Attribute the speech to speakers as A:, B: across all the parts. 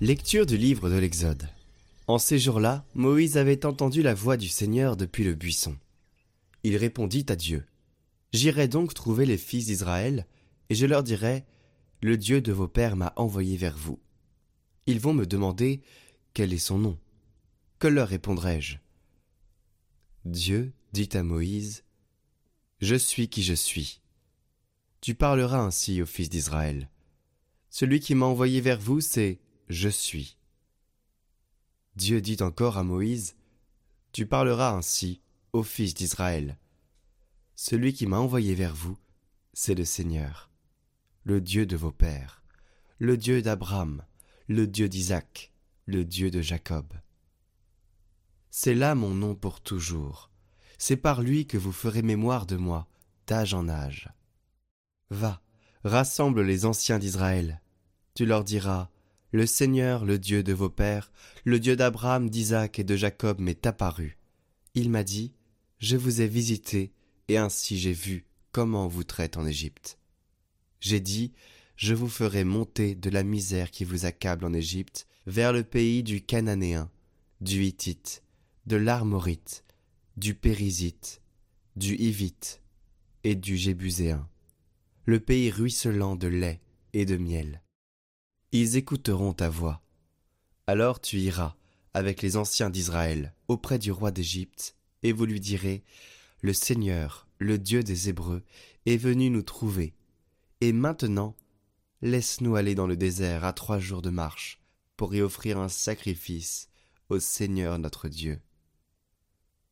A: Lecture du livre de l'Exode. En ces jours-là, Moïse avait entendu la voix du Seigneur depuis le buisson. Il répondit à Dieu. J'irai donc trouver les fils d'Israël, et je leur dirai, Le Dieu de vos pères m'a envoyé vers vous. Ils vont me demander, Quel est son nom? Que leur répondrai-je? Dieu dit à Moïse, Je suis qui je suis. Tu parleras ainsi aux fils d'Israël. Celui qui m'a envoyé vers vous, c'est je suis. Dieu dit encore à Moïse, Tu parleras ainsi aux fils d'Israël. Celui qui m'a envoyé vers vous, c'est le Seigneur, le Dieu de vos pères, le Dieu d'Abraham, le Dieu d'Isaac, le Dieu de Jacob. C'est là mon nom pour toujours. C'est par lui que vous ferez mémoire de moi, d'âge en âge. Va, rassemble les anciens d'Israël. Tu leur diras, le Seigneur, le Dieu de vos pères, le Dieu d'Abraham, d'Isaac et de Jacob m'est apparu. Il m'a dit, Je vous ai visité, et ainsi j'ai vu comment vous traite en Égypte. J'ai dit, Je vous ferai monter de la misère qui vous accable en Égypte vers le pays du Cananéen, du Hittite, de l'Armorite, du Périsite, du Hivite et du Jébuséen, le pays ruisselant de lait et de miel ils écouteront ta voix. Alors tu iras avec les anciens d'Israël auprès du roi d'Égypte, et vous lui direz, Le Seigneur, le Dieu des Hébreux, est venu nous trouver, et maintenant laisse-nous aller dans le désert à trois jours de marche, pour y offrir un sacrifice au Seigneur notre Dieu.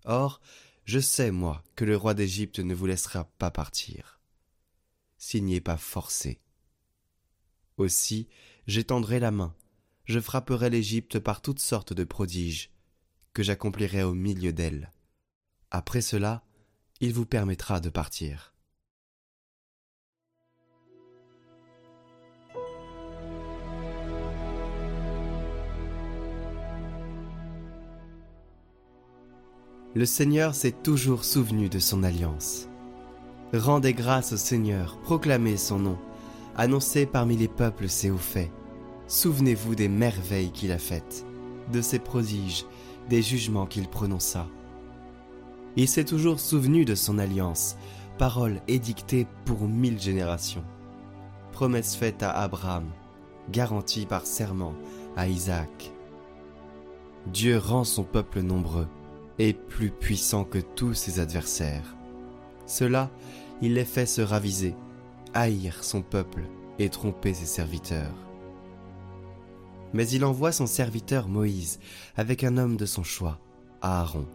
A: Or, je sais, moi, que le roi d'Égypte ne vous laissera pas partir, s'il n'y est pas forcé. Aussi, j'étendrai la main, je frapperai l'Égypte par toutes sortes de prodiges, que j'accomplirai au milieu d'elle. Après cela, il vous permettra de partir. Le Seigneur s'est toujours souvenu de son alliance. Rendez grâce au Seigneur, proclamez son nom, Annoncez parmi les peuples ses hauts faits. Souvenez-vous des merveilles qu'il a faites, de ses prodiges, des jugements qu'il prononça. Il s'est toujours souvenu de son alliance, parole édictée pour mille générations. Promesse faite à Abraham, garantie par serment à Isaac. Dieu rend son peuple nombreux et plus puissant que tous ses adversaires. Cela, il les fait se raviser haïr son peuple et tromper ses serviteurs. Mais il envoie son serviteur Moïse avec un homme de son choix, Aaron,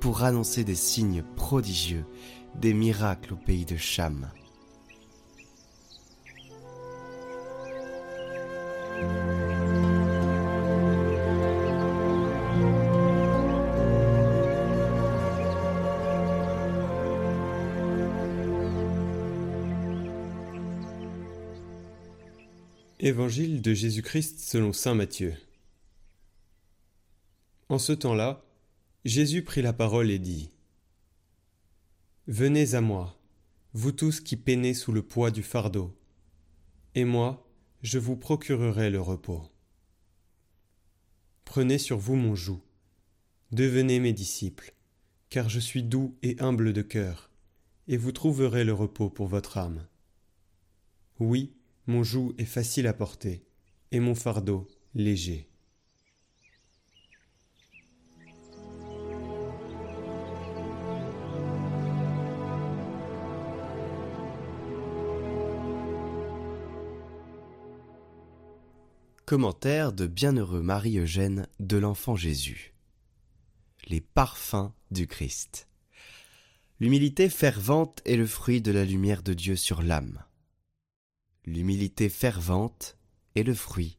A: pour annoncer des signes prodigieux, des miracles au pays de Cham.
B: Évangile de Jésus-Christ selon Saint Matthieu. En ce temps-là, Jésus prit la parole et dit Venez à moi, vous tous qui peinez sous le poids du fardeau, et moi, je vous procurerai le repos. Prenez sur vous mon joug, devenez mes disciples, car je suis doux et humble de cœur, et vous trouverez le repos pour votre âme. Oui, mon joug est facile à porter, et mon fardeau léger.
A: Commentaire de Bienheureux Marie-Eugène de l'Enfant Jésus. Les parfums du Christ. L'humilité fervente est le fruit de la lumière de Dieu sur l'âme l'humilité fervente est le fruit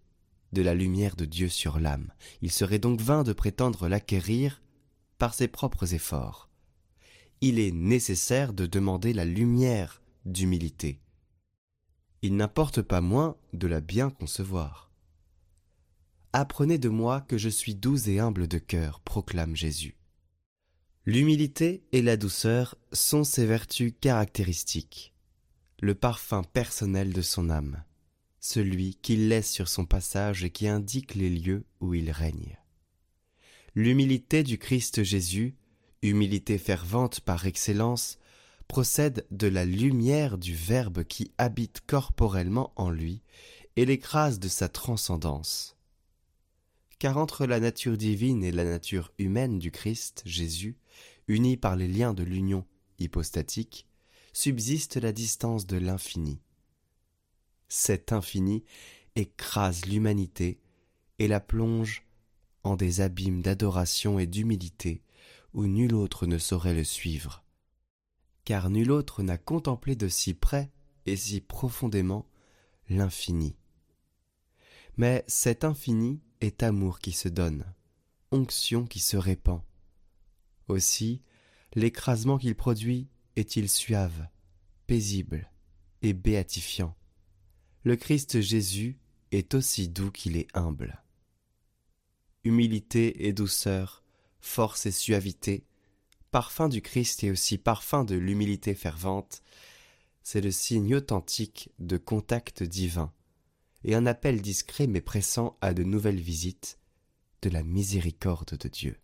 A: de la lumière de Dieu sur l'âme. Il serait donc vain de prétendre l'acquérir par ses propres efforts. Il est nécessaire de demander la lumière d'humilité. Il n'importe pas moins de la bien concevoir. Apprenez de moi que je suis doux et humble de cœur, proclame Jésus. L'humilité et la douceur sont ses vertus caractéristiques, le parfum personnel de son âme, celui qu'il laisse sur son passage et qui indique les lieux où il règne. L'humilité du Christ Jésus, humilité fervente par excellence, procède de la lumière du Verbe qui habite corporellement en lui et l'écrase de sa transcendance. Car entre la nature divine et la nature humaine du Christ Jésus, unis par les liens de l'union hypostatique, subsiste la distance de l'infini. Cet infini écrase l'humanité et la plonge en des abîmes d'adoration et d'humilité où nul autre ne saurait le suivre. Car nul autre n'a contemplé de si près et si profondément l'infini. Mais cet infini est amour qui se donne, onction qui se répand, aussi, l'écrasement qu'il produit est-il suave, paisible et béatifiant. Le Christ Jésus est aussi doux qu'il est humble. Humilité et douceur, force et suavité, parfum du Christ et aussi parfum de l'humilité fervente, c'est le signe authentique de contact divin et un appel discret mais pressant à de nouvelles visites de la miséricorde de Dieu.